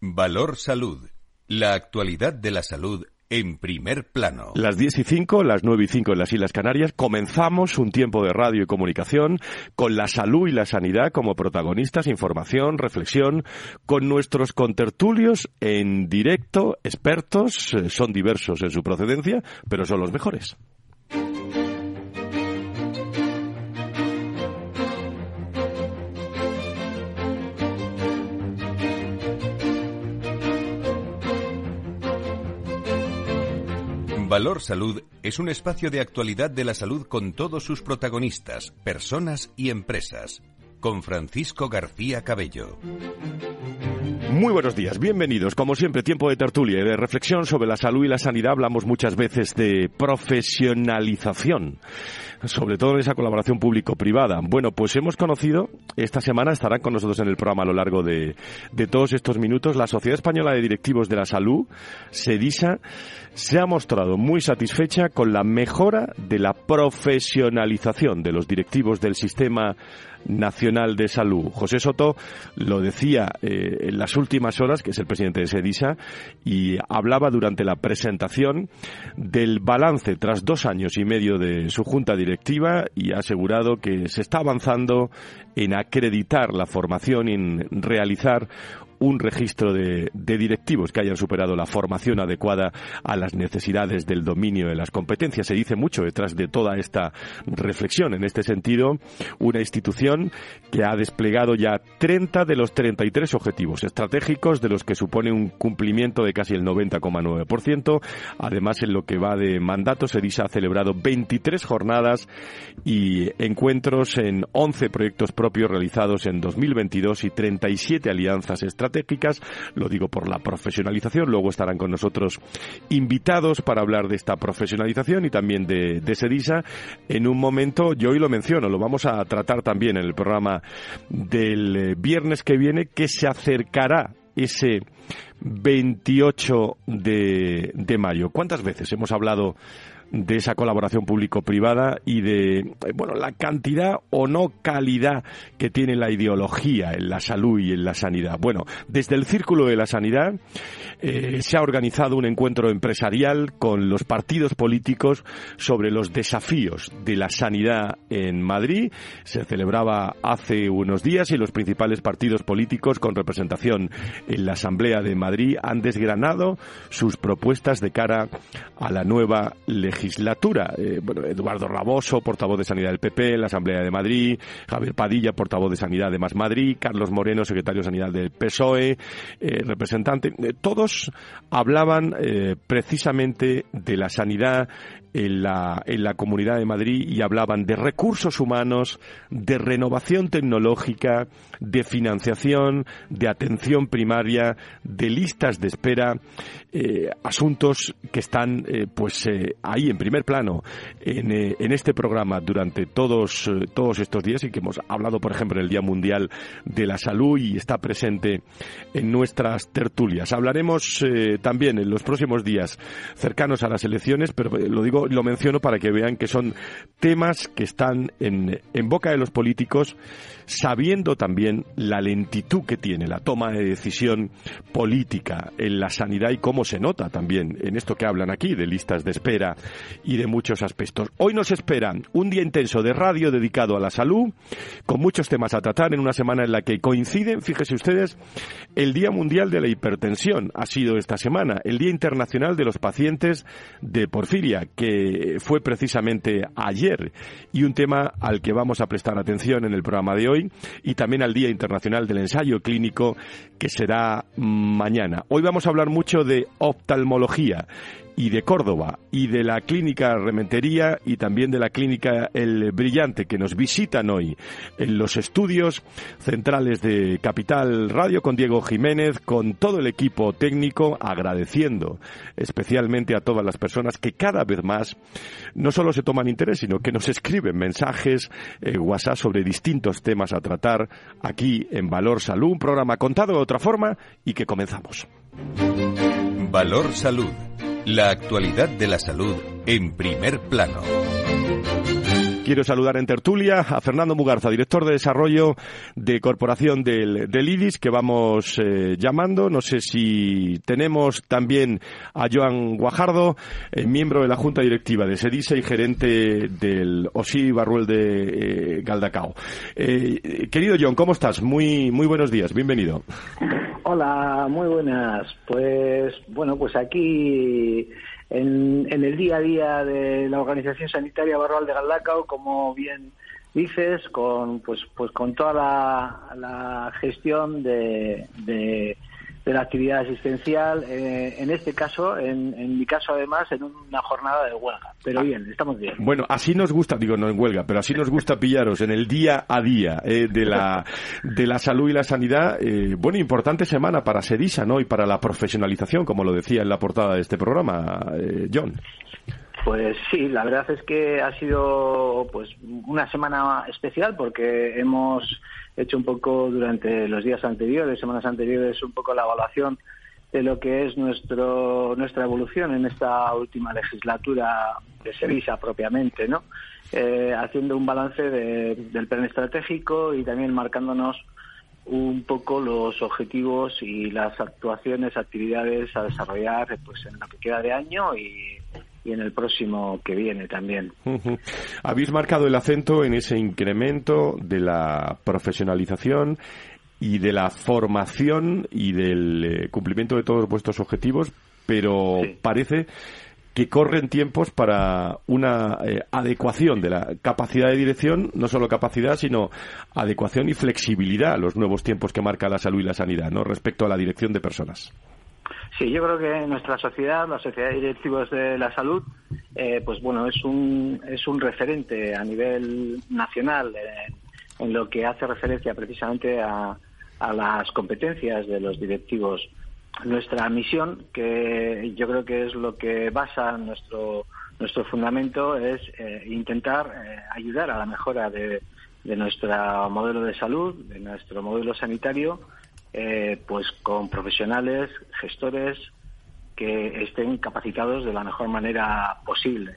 Valor Salud. La actualidad de la salud en primer plano. Las 10 y 5, las 9 y 5 en las Islas Canarias, comenzamos un tiempo de radio y comunicación con la salud y la sanidad como protagonistas, información, reflexión, con nuestros contertulios en directo, expertos, eh, son diversos en su procedencia, pero son los mejores. Valor Salud es un espacio de actualidad de la salud con todos sus protagonistas, personas y empresas. Con Francisco García Cabello. Muy buenos días, bienvenidos. Como siempre, tiempo de tertulia y de reflexión sobre la salud y la sanidad. Hablamos muchas veces de profesionalización sobre todo en esa colaboración público-privada. Bueno, pues hemos conocido, esta semana estarán con nosotros en el programa a lo largo de, de todos estos minutos, la Sociedad Española de Directivos de la Salud, SEDISA, se ha mostrado muy satisfecha con la mejora de la profesionalización de los directivos del sistema Nacional de Salud. José Soto lo decía eh, en las últimas horas, que es el presidente de SEDISA, y hablaba durante la presentación del balance tras dos años y medio de su junta directiva y ha asegurado que se está avanzando en acreditar la formación en realizar un registro de, directivos que hayan superado la formación adecuada a las necesidades del dominio de las competencias. Se dice mucho detrás de toda esta reflexión. En este sentido, una institución que ha desplegado ya 30 de los 33 objetivos estratégicos, de los que supone un cumplimiento de casi el 90,9%. Además, en lo que va de mandato, SEDISA ha celebrado 23 jornadas y encuentros en 11 proyectos propios realizados en 2022 y 37 alianzas estratégicas estratégicas, lo digo por la profesionalización, luego estarán con nosotros invitados para hablar de esta profesionalización y también de, de SEDISA en un momento, yo hoy lo menciono, lo vamos a tratar también en el programa del eh, viernes que viene, que se acercará ese 28 de, de mayo. ¿Cuántas veces hemos hablado de esa colaboración público-privada y de bueno la cantidad o no calidad que tiene la ideología en la salud y en la sanidad. Bueno, desde el Círculo de la Sanidad eh, se ha organizado un encuentro empresarial con los partidos políticos sobre los desafíos de la sanidad en Madrid. Se celebraba hace unos días y los principales partidos políticos con representación en la Asamblea de Madrid han desgranado sus propuestas de cara a la nueva legislatura. Eh, bueno, Eduardo Raboso, portavoz de Sanidad del PP en la Asamblea de Madrid, Javier Padilla, portavoz de Sanidad de Más Madrid, Carlos Moreno, secretario de Sanidad del PSOE, eh, representante, todos hablaban eh, precisamente de la sanidad en la, en la Comunidad de Madrid y hablaban de recursos humanos, de renovación tecnológica, de financiación, de atención primaria, de listas de espera, eh, asuntos que están eh, pues eh, ahí en primer plano en, en este programa durante todos, todos estos días y que hemos hablado, por ejemplo, en el Día Mundial de la Salud y está presente en nuestras tertulias. Hablaremos también en los próximos días cercanos a las elecciones, pero lo digo lo menciono para que vean que son temas que están en, en boca de los políticos, sabiendo también la lentitud que tiene la toma de decisión política en la sanidad y cómo se nota también en esto que hablan aquí de listas de espera y de muchos aspectos. Hoy nos esperan un día intenso de radio dedicado a la salud, con muchos temas a tratar en una semana en la que coinciden, fíjese ustedes, el Día Mundial de la Hipertensión ha sido esta semana, el Día Internacional de los Pacientes de Porfiria, que fue precisamente ayer y un tema al que vamos a prestar atención en el programa de hoy y también al Internacional del Ensayo Clínico que será mañana. Hoy vamos a hablar mucho de oftalmología y de Córdoba y de la clínica Rementería y también de la clínica El Brillante que nos visitan hoy en los estudios centrales de Capital Radio con Diego Jiménez, con todo el equipo técnico, agradeciendo especialmente a todas las personas que cada vez más no solo se toman interés, sino que nos escriben mensajes, eh, WhatsApp sobre distintos temas a tratar aquí en Valor Salud, un programa contado de otra forma y que comenzamos. Valor Salud la actualidad de la salud en primer plano. Quiero saludar en tertulia a Fernando Mugarza, director de desarrollo de corporación del, del IDIS, que vamos eh, llamando. No sé si tenemos también a Joan Guajardo, eh, miembro de la Junta Directiva de SEDISA y gerente del OSI Barruel de eh, Galdacao. querido John, ¿cómo estás? Muy, muy buenos días, bienvenido. Hola, muy buenas. Pues bueno, pues aquí en, el día a día de la Organización Sanitaria Barroal de Galdacao, como bien dices, con pues pues con toda la, gestión de la actividad asistencial, eh, en este caso, en, mi caso además, en una jornada de huelga. Pero bien, estamos bien. Bueno, así nos gusta, digo no en huelga, pero así nos gusta pillaros en el día a día eh, de, la, de la salud y la sanidad. Eh, bueno, importante semana para Sedisa, ¿no? Y para la profesionalización, como lo decía en la portada de este programa, John. Pues sí, la verdad es que ha sido pues una semana especial porque hemos hecho un poco durante los días anteriores, semanas anteriores, un poco la evaluación de lo que es nuestro nuestra evolución en esta última legislatura de Sevilla propiamente, ¿no? Eh, haciendo un balance del plan estratégico y también marcándonos un poco los objetivos y las actuaciones, actividades a desarrollar pues en lo que queda de año y y en el próximo que viene también. Habéis marcado el acento en ese incremento de la profesionalización y de la formación y del eh, cumplimiento de todos vuestros objetivos, pero parece que corren tiempos para una eh, adecuación de la capacidad de dirección, no solo capacidad, sino adecuación y flexibilidad a los nuevos tiempos que marca la salud y la sanidad, ¿no? respecto a la dirección de personas. Sí, yo creo que nuestra sociedad, la sociedad de directivos de la salud, eh, pues bueno, es un, es un referente a nivel nacional en lo que hace referencia precisamente a, a las competencias de los directivos. Nuestra misión, que yo creo que es lo que basa nuestro, nuestro fundamento, es eh, intentar eh, ayudar a la mejora de, de nuestro modelo de salud, de nuestro modelo sanitario, eh, pues con profesionales, gestores que estén capacitados de la mejor manera posible.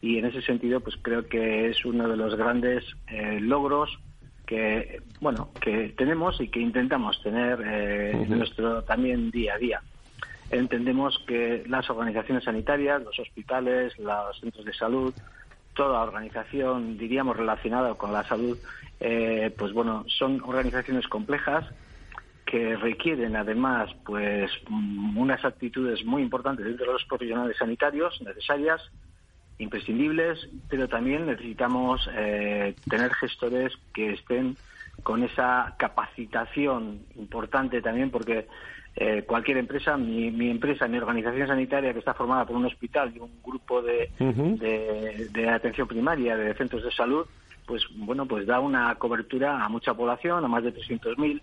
Y en ese sentido, pues creo que es uno de los grandes eh, logros que, bueno, que tenemos y que intentamos tener eh, en nuestro también día a día. Entendemos que las organizaciones sanitarias, los hospitales, los centros de salud, toda organización, diríamos, relacionada con la salud, pues bueno, son organizaciones complejas que requieren además pues mm, unas actitudes muy importantes dentro de los profesionales sanitarios necesarias imprescindibles pero también necesitamos eh, tener gestores que estén con esa capacitación importante también porque eh, cualquier empresa, mi, mi, empresa, mi organización sanitaria que está formada por un hospital y un grupo de, de, de, atención primaria, de centros de salud, pues bueno, pues da una cobertura a mucha población, a más de 300.000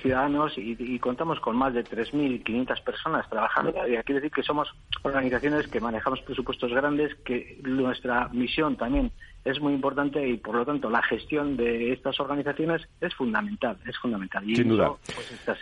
ciudadanos y, contamos con más de 3.500 personas trabajando cada día. Quiere decir que somos organizaciones que manejamos presupuestos grandes, que nuestra misión también es muy importante y por lo tanto la gestión de estas organizaciones es fundamental, es fundamental. Y Sin duda. Pues,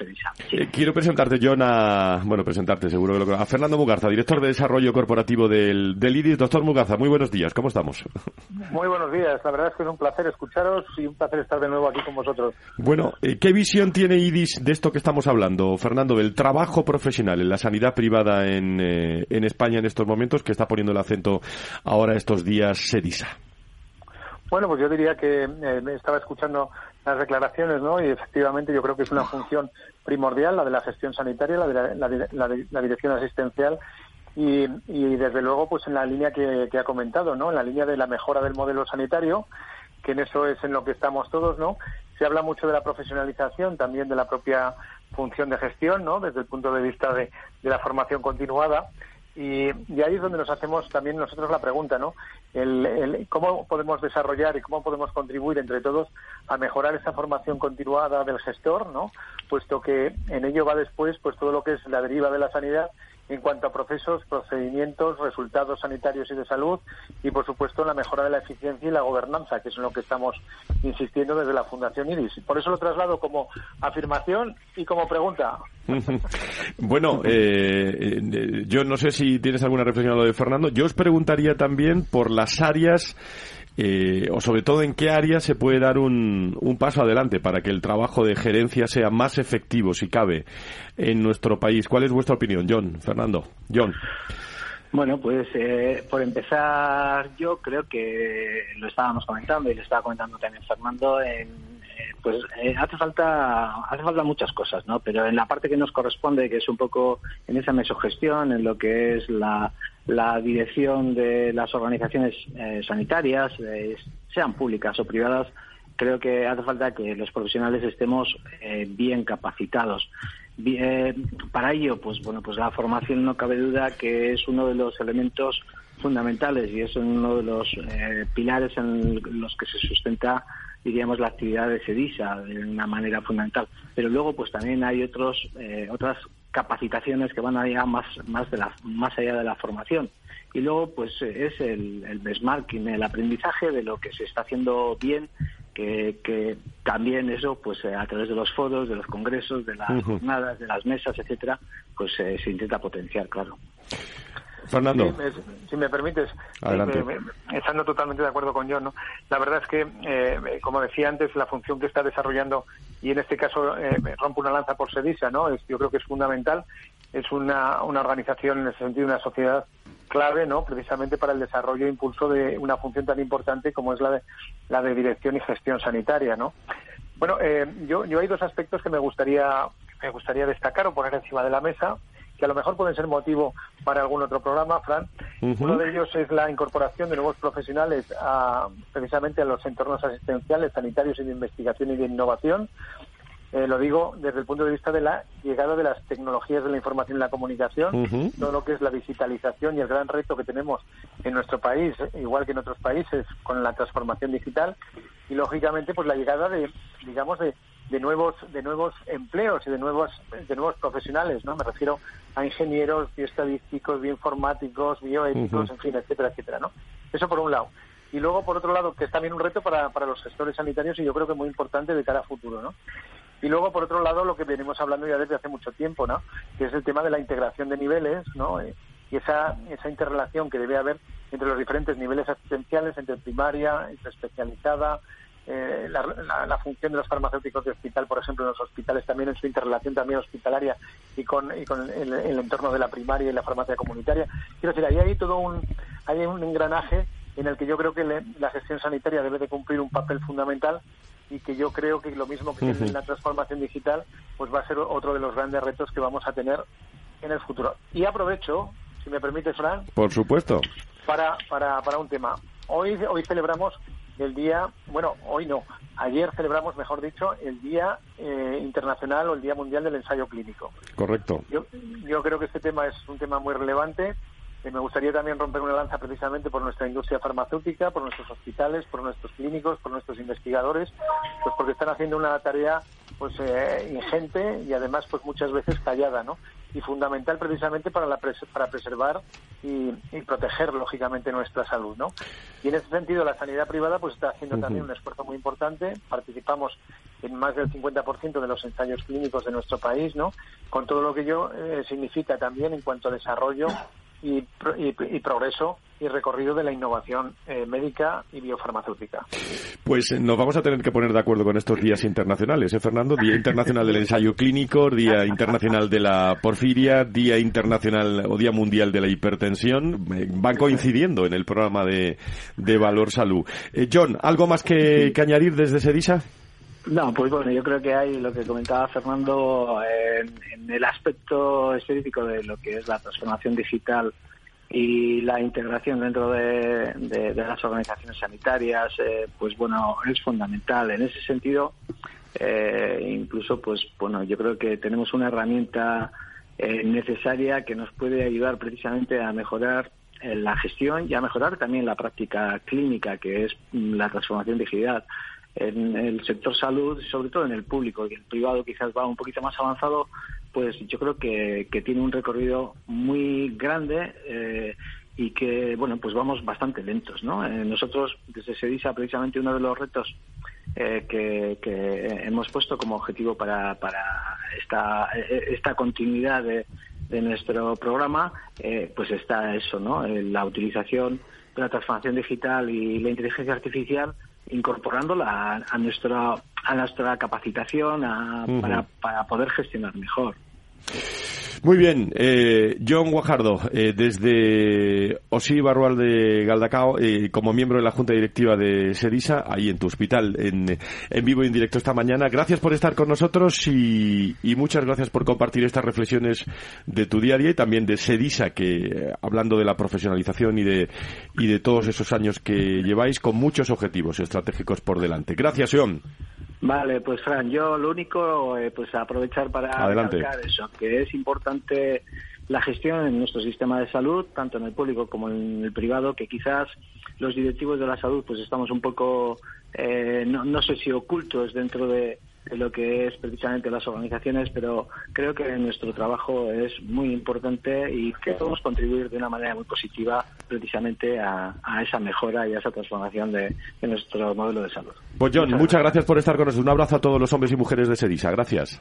eh, quiero presentarte, John, a, bueno, presentarte seguro que lo a Fernando Mugarza, director de Desarrollo Corporativo del, del IDIS. Doctor Mugarza, muy buenos días, ¿cómo estamos? Muy buenos días, la verdad es que es un placer escucharos y un placer estar de nuevo aquí con vosotros. Bueno, eh, ¿qué visión tiene IDIS de esto que estamos hablando, Fernando, del trabajo profesional en la sanidad privada en, eh, en España en estos momentos, que está poniendo el acento ahora estos días SEDISA? Bueno, pues yo diría que eh, estaba escuchando las declaraciones, ¿no? Y efectivamente yo creo que es una función primordial, la de la gestión sanitaria, la de la, dirección asistencial y, desde luego, pues en la línea que, ha comentado, ¿no? En la línea de la mejora del modelo sanitario, que en eso es en lo que estamos todos, ¿no? Se habla mucho de la profesionalización, también de la propia función de gestión, ¿no? Desde el punto de vista de la formación continuada y, ahí es donde nos hacemos también nosotros la pregunta, ¿no? El, cómo podemos desarrollar y cómo podemos contribuir entre todos a mejorar esa formación continuada del gestor, ¿no? Puesto que en ello va después, pues todo lo que es la deriva de la sanidad en cuanto a procesos, procedimientos, resultados sanitarios y de salud y, por supuesto, la mejora de la eficiencia y la gobernanza, que es en lo que estamos insistiendo desde la Fundación IRIS. Por eso lo traslado como afirmación y como pregunta. bueno, eh, eh, yo no sé si tienes alguna reflexión a lo de Fernando. Yo os preguntaría también por las áreas eh, o sobre todo en qué área se puede dar un, un, paso adelante para que el trabajo de gerencia sea más efectivo, si cabe, en nuestro país. ¿Cuál es vuestra opinión, John? Fernando. John. Bueno, pues eh, por empezar, yo creo que lo estábamos comentando y le estaba comentando también Fernando. En, eh, pues eh, hace falta hace falta muchas cosas, ¿no? Pero en la parte que nos corresponde, que es un poco en esa mesogestión, en lo que es la, la dirección de las organizaciones sanitarias, sean públicas o privadas, creo que hace falta que los profesionales estemos bien capacitados. Eh, para ello, pues bueno, pues la formación no cabe duda que es uno de los elementos fundamentales y es uno de los eh, pilares en los que se sustenta diríamos la actividad de SEDISA de una manera fundamental pero luego pues también hay otros eh, otras capacitaciones que van allá más más de la más allá de la formación y luego pues es el, el benchmarking el aprendizaje de lo que se está haciendo bien que, que también eso, pues eh, a través de los foros, de los congresos, de las jornadas, de las mesas, etcétera, pues eh, se intenta potenciar, claro. Fernando. si me permites, eh, estando totalmente de acuerdo con John, ¿no? la verdad es que, como decía antes, la función que está desarrollando, y en este caso rompo una lanza por Sedisa, ¿no? Es, yo creo que es fundamental, es una, una organización en el sentido de una sociedad clave, ¿no? Precisamente para el desarrollo e impulso de una función tan importante como es la de, la de dirección y gestión sanitaria, ¿no? Bueno, eh, yo, yo hay dos aspectos que me gustaría, me gustaría destacar o poner encima de la mesa, que a lo mejor pueden ser motivo para algún otro programa, Fran. Uno de ellos es la incorporación de nuevos profesionales a, precisamente a los entornos asistenciales, sanitarios y de investigación y de innovación. Eh, lo digo desde el punto de vista de la llegada de las tecnologías de la información y la comunicación, todo lo que es la digitalización y el gran reto que tenemos en nuestro país, igual que en otros países, con la transformación digital y lógicamente pues la llegada de, digamos, de, de nuevos de nuevos empleos y de nuevos de nuevos profesionales, ¿no? Me refiero a ingenieros, bioestadísticos, bioinformáticos, bioéticos, en fin, etcétera, etcétera, ¿no? Eso por un lado. Y luego, por otro lado, que es también un reto para, para los gestores sanitarios y yo creo que muy importante de cara a futuro, ¿no? Y luego, por otro lado, lo que venimos hablando ya desde hace mucho tiempo, ¿no? Que es el tema de la integración de niveles, ¿no? Y esa, esa interrelación que debe haber entre los diferentes niveles asistenciales, entre primaria, entre especializada, eh, la, función de los farmacéuticos de hospital, por ejemplo, en los hospitales también en su interrelación también hospitalaria y con, y con el, entorno de la primaria y la farmacia comunitaria. Quiero decir, ahí hay todo un, hay un engranaje en el que yo creo que la gestión sanitaria debe de cumplir un papel fundamental y que yo creo que lo mismo que en la transformación digital, pues va a ser otro de los grandes retos que vamos a tener en el futuro. Y aprovecho, si me permite, Fran. Por supuesto. Para, para, para un tema. Hoy, hoy celebramos el día, bueno, hoy no, ayer celebramos, mejor dicho, el Día eh, Internacional o el Día Mundial del Ensayo Clínico. Correcto. Yo, yo creo que este tema es un tema muy relevante me gustaría también romper una lanza precisamente por nuestra industria farmacéutica, por nuestros hospitales, por nuestros clínicos, por nuestros investigadores, pues porque están haciendo una tarea pues eh, ingente y además pues muchas veces callada, ¿no? Y fundamental precisamente para la para preservar y, proteger lógicamente nuestra salud, ¿no? Y en ese sentido la sanidad privada pues está haciendo también un esfuerzo muy importante. Participamos en más del 50% de los ensayos clínicos de nuestro país, ¿no? Con todo lo que ello eh, significa también en cuanto a desarrollo y, y, progreso y recorrido de la innovación eh, médica y biofarmacéutica. Pues eh, nos vamos a tener que poner de acuerdo con estos días internacionales, ¿eh, Fernando? Día Internacional del Ensayo Clínico, Día Internacional de la Porfiria, Día Internacional o Día Mundial de la Hipertensión. Van coincidiendo en el programa de, de Valor Salud. John, ¿algo más que, que añadir desde Sedisa? No, pues bueno, yo creo que hay lo que comentaba Fernando en, el aspecto específico de lo que es la transformación digital y la integración dentro de, las organizaciones sanitarias, eh, pues bueno, es fundamental. En ese sentido, eh, incluso, pues bueno, yo creo que tenemos una herramienta eh, necesaria que nos puede ayudar precisamente a mejorar la gestión y a mejorar también la práctica clínica, que es la transformación digital en el sector salud, sobre todo en el público, y el privado quizás va un poquito más avanzado, pues yo creo que, tiene un recorrido muy grande eh, y que, bueno, pues vamos bastante lentos, ¿no? Eh, nosotros, desde SEDISA, precisamente uno de los retos eh, que, hemos puesto como objetivo para, para esta, esta continuidad de, de nuestro programa, pues está eso, ¿no? La utilización de la transformación digital y la inteligencia artificial incorporándola a, nuestra a nuestra capacitación para, para poder gestionar mejor. Muy bien, eh, John Guajardo, eh, desde Osí Barrual de Galdacao, eh, como miembro de la Junta Directiva de SEDISA, ahí en tu hospital, en, en vivo y en directo esta mañana. Gracias por estar con nosotros y, muchas gracias por compartir estas reflexiones de tu día a día y también de SEDISA, que hablando de la profesionalización y de, y de todos esos años que lleváis con muchos objetivos estratégicos por delante. Gracias, John. Vale, pues Fran, yo lo único, eh, pues aprovechar para recalcar eso, que es importante la gestión en nuestro sistema de salud, tanto en el público como en el privado, que quizás los directivos de la salud pues estamos un poco, eh, no, no sé si ocultos dentro de, de lo que es precisamente las organizaciones, pero creo que nuestro trabajo es muy importante y que podemos contribuir de una manera muy positiva precisamente a, esa mejora y a esa transformación de, nuestro modelo de salud. Pues John, muchas, gracias. por estar con nosotros. Un abrazo a todos los hombres y mujeres de Sedisa. Gracias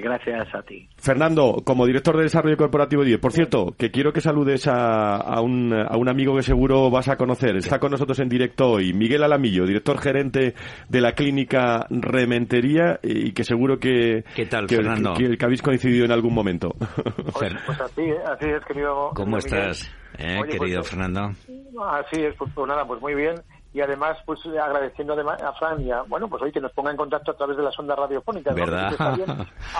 gracias a ti. Fernando, como director de desarrollo corporativo de por cierto, que quiero que saludes a, un, a un amigo que seguro vas a conocer. Está con nosotros en directo hoy, Miguel Alamillo, director gerente de la clínica Rementería y que seguro que, ¿Qué tal, Fernando? Que, habéis coincidido en algún momento. Pues, pues así, así es, querido. ¿Cómo estás, eh, pues, querido Fernando? Así es, pues, pues nada, pues muy bien y además pues agradeciendo a Fran y a, bueno pues hoy que nos ponga en contacto a través de las ondas radiofónicas ¿verdad?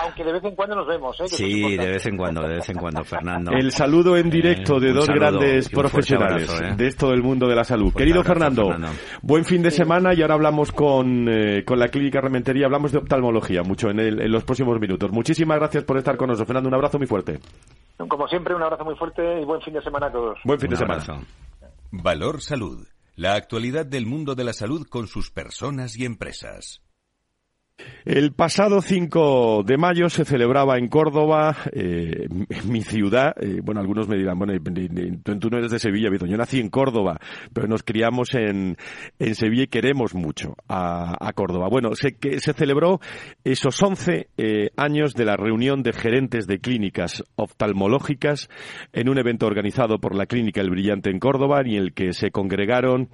aunque de vez en cuando nos vemos ¿eh? sí de vez en cuando de vez en cuando Fernando. El saludo en directo de dos grandes profesionales ¿eh? de esto del mundo de la salud. Querido Fernando, buen fin de semana y ahora hablamos con, eh, con la clínica Rementería. Hablamos de oftalmología mucho en, en los próximos minutos. Muchísimas gracias por estar con nosotros Fernando. Un abrazo muy fuerte. Como siempre un abrazo muy fuerte y buen fin de semana a todos. Buen fin de semana. Valor Salud la actualidad del mundo de la salud con sus personas y empresas. El pasado 5 de mayo se celebraba en Córdoba, eh, mi ciudad. Eh, bueno, algunos me dirán, bueno, tú no eres de Sevilla. Yo nací en Córdoba, pero nos criamos en, en Sevilla y queremos mucho a, Córdoba. Bueno, se, que se celebró esos 11 eh, años de la reunión de gerentes de clínicas oftalmológicas en un evento organizado por la Clínica El Brillante en Córdoba en el que se congregaron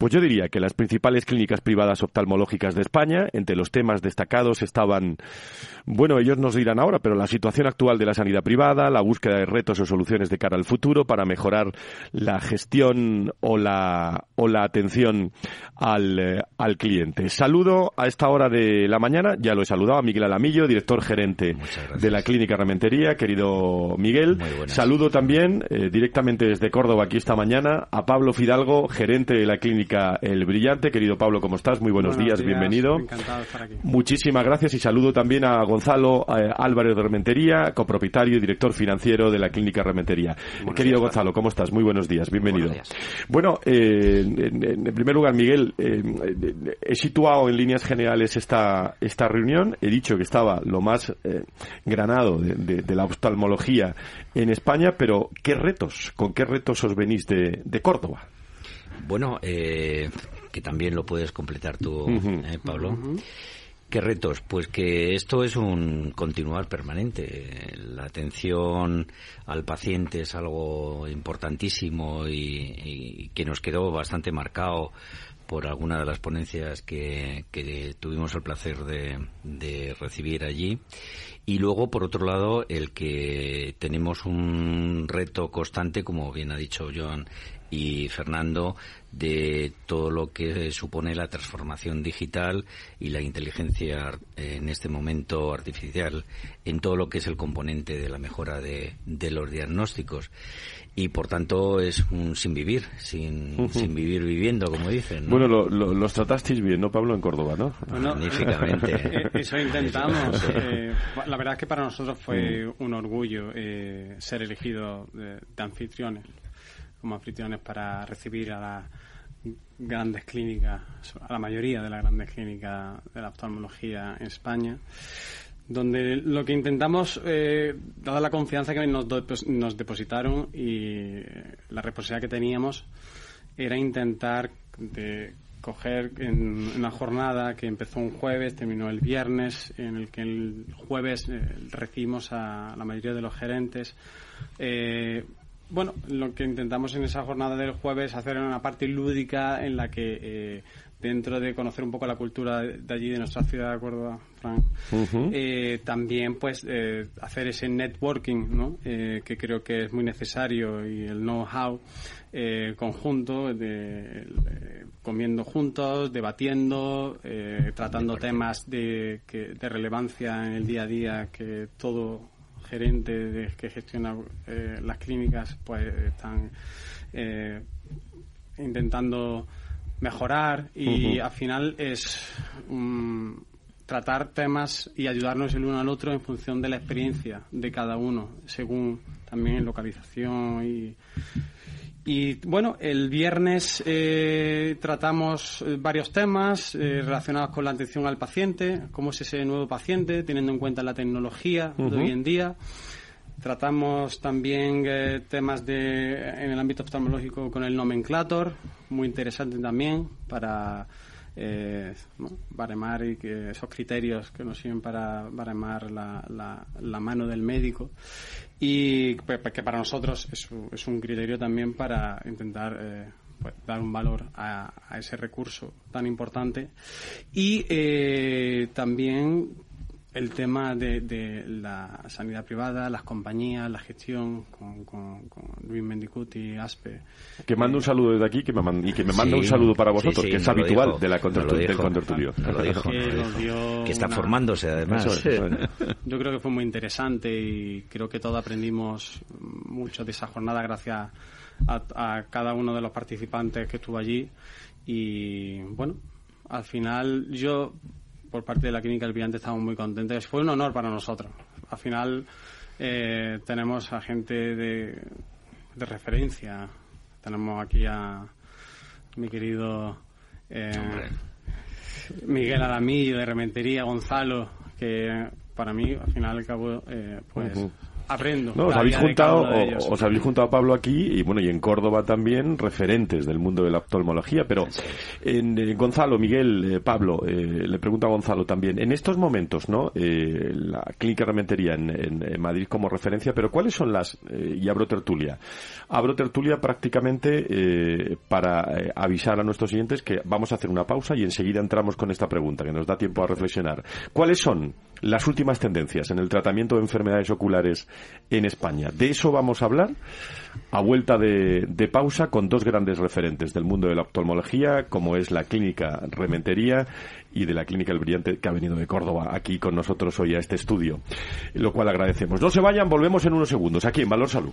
pues yo diría que las principales clínicas privadas oftalmológicas de España, entre los temas destacados estaban, bueno, ellos nos dirán ahora, pero la situación actual de la sanidad privada, la búsqueda de retos o soluciones de cara al futuro para mejorar la gestión o la, o la atención al, eh, al cliente. Saludo a esta hora de la mañana, ya lo he saludado a Miguel Alamillo, director gerente de la Clínica Rementería, querido Miguel. Saludo también eh, directamente desde Córdoba aquí esta mañana a Pablo Fidalgo, gerente de la Clínica el Brillante. Querido Pablo, ¿cómo estás? Muy buenos, días, bienvenido. Encantado de estar aquí. Muchísimas gracias y saludo también a Gonzalo eh, Álvarez de Rementería, copropietario y director financiero de la Clínica Rementería. Querido Gonzalo, ¿cómo estás? Muy buenos días, bienvenido. Bueno, eh, en, primer lugar, Miguel, eh, he situado en líneas generales esta, esta reunión. He dicho que estaba lo más granado de, de, la oftalmología en España, pero ¿qué retos? ¿Con qué retos os venís de, de Córdoba? Bueno, eh, que también lo puedes completar tú, eh, Pablo. ¿Qué retos? Pues que esto es un continuar permanente. La atención al paciente es algo importantísimo y, que nos quedó bastante marcado por alguna de las ponencias que, tuvimos el placer de, de, recibir allí. Y luego, por otro lado, el que tenemos un reto constante, como bien ha dicho Joan, y Fernando de todo lo que supone la transformación digital y la inteligencia en este momento artificial en todo lo que es el componente de la mejora de, los diagnósticos y por tanto es un sin vivir, sin, sin vivir viviendo, como dicen. Bueno, los tratasteis bien, ¿no, Pablo, en Córdoba, no? Magníficamente. Eh, eso intentamos. Eh, la verdad es que para nosotros fue mm. un orgullo eh, ser elegido de anfitriones como anfitriones para recibir a las grandes clínicas, a la mayoría de las grandes clínicas de la oftalmología en España, donde lo que intentamos, eh, dada la confianza que nos, nos depositaron y la responsabilidad que teníamos, era intentar de coger en una jornada que empezó un jueves, terminó el viernes, en el que el jueves eh, recibimos a la mayoría de los gerentes, eh, bueno, lo que intentamos en esa jornada del jueves es hacer una parte lúdica en la que eh, dentro de conocer un poco la cultura de allí, de nuestra ciudad de Córdoba, Frank, eh, también pues eh, hacer ese networking, ¿no? Eh, que creo que es muy necesario y el know-how conjunto, de, comiendo juntos, debatiendo, tratando temas de, de relevancia en el día a día que todo gerente de, que gestiona las clínicas pues están intentando mejorar y al final es mm, tratar temas y ayudarnos el uno al otro en función de la experiencia de cada uno, según también localización y, y bueno, el viernes eh, tratamos eh, varios temas eh, relacionados con la atención al paciente, cómo es ese nuevo paciente, teniendo en cuenta la tecnología de hoy en día. Tratamos también eh, temas de, en el ámbito oftalmológico con el nomenclator, muy interesante también para eh, baremar y que esos criterios que nos sirven para baremar la, la, mano del médico. Y que para nosotros es, es un criterio también para intentar eh, pues, dar un valor a, a, ese recurso tan importante. Y eh, también el tema de, la sanidad privada, las compañías, la gestión con, con, Luis Mendicuti, ASPE. Que mando un saludo desde aquí que me y que me manda un saludo para vosotros, que es habitual de la del contertulio. Que, está formándose además. Yo creo que fue muy interesante y creo que todos aprendimos mucho de esa jornada gracias a, a cada uno de los participantes que estuvo allí. Y bueno, al final yo por parte de la Clínica El Brillante estamos muy contentos. Fue un honor para nosotros. Al final eh, tenemos a gente de, de, referencia. Tenemos aquí a mi querido eh, Miguel Alamillo de Rementería, Gonzalo, que para mí, al final al cabo, eh, pues aprendo. os habéis juntado, os habéis juntado a Pablo aquí y bueno y en Córdoba también referentes del mundo de la oftalmología. Pero en, eh, Gonzalo, Miguel, eh, Pablo, eh, le pregunto a Gonzalo también. En estos momentos, ¿no? la clínica Rementería en, en, Madrid como referencia, pero ¿cuáles son las y abro tertulia? Abro tertulia prácticamente para avisar a nuestros siguientes que vamos a hacer una pausa y enseguida entramos con esta pregunta que nos da tiempo a reflexionar. ¿Cuáles son las últimas tendencias en el tratamiento de enfermedades oculares en España. De eso vamos a hablar a vuelta de, pausa con dos grandes referentes del mundo de la oftalmología, como es la clínica Rementería y de la clínica El Brillante, que ha venido de Córdoba aquí con nosotros hoy a este estudio, lo cual agradecemos. No se vayan, volvemos en unos segundos aquí en Valor Salud.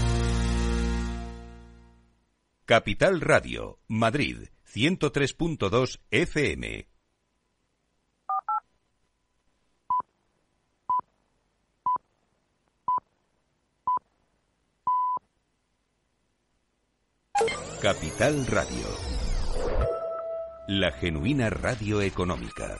Capital Radio, Madrid, 103.2 FM. Capital Radio. La genuina radio económica.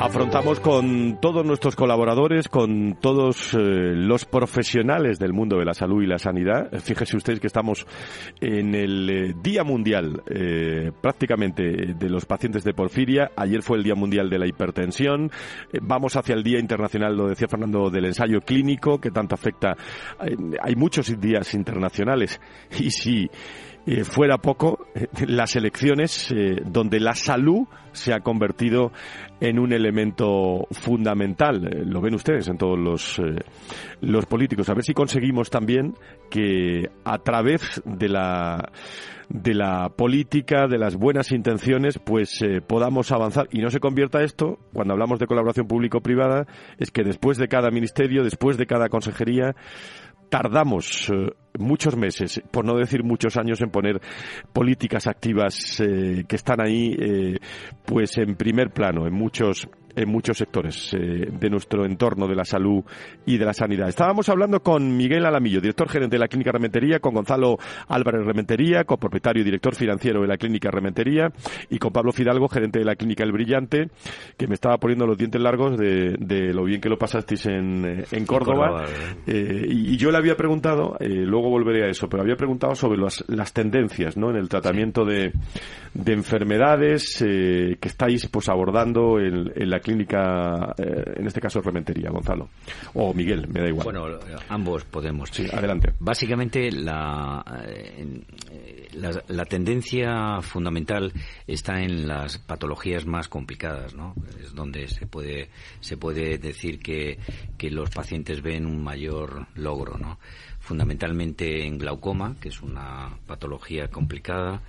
Afrontamos con todos nuestros colaboradores, con todos eh, los profesionales del mundo de la salud y la sanidad. Fíjese ustedes que estamos en el eh, Día Mundial eh, prácticamente de los pacientes de porfiria. Ayer fue el Día Mundial de la Hipertensión. vamos hacia el Día Internacional, lo decía Fernando, del ensayo clínico que tanto afecta. hay muchos días internacionales y si eh, fuera poco, eh, las elecciones eh, donde la salud se ha convertido en un elemento fundamental. lo ven ustedes en todos los, los políticos. A ver si conseguimos también que a través de la de la política, de las buenas intenciones, pues podamos avanzar y no se convierta esto, cuando hablamos de colaboración público-privada, es que después de cada ministerio, después de cada consejería, tardamos eh, muchos meses, por no decir muchos años, en poner políticas activas eh, que están ahí, eh, pues en primer plano, en muchos en muchos sectores eh, de nuestro entorno de la salud y de la sanidad. Estábamos hablando con Miguel Alamillo, director gerente de la Clínica Rementería, con Gonzalo Álvarez Rementería, copropietario y director financiero de la Clínica Rementería, y con Pablo Fidalgo, gerente de la Clínica El Brillante, que me estaba poniendo los dientes largos de, lo bien que lo pasasteis en, eh, en Córdoba. Eh, y, yo le había preguntado, luego volveré a eso, pero había preguntado sobre las, tendencias ¿no? en el tratamiento de, de enfermedades que estáis pues abordando en, en la clínica, eh, en este caso Rementería, Gonzalo. O Miguel, me da igual. Bueno, ambos podemos. Sí, adelante. Básicamente, la, eh, la, tendencia fundamental está en las patologías más complicadas, ¿no? Es donde se puede, se puede decir que, que los pacientes ven un mayor logro, ¿no? fundamentalmente en glaucoma, que es una patología complicada,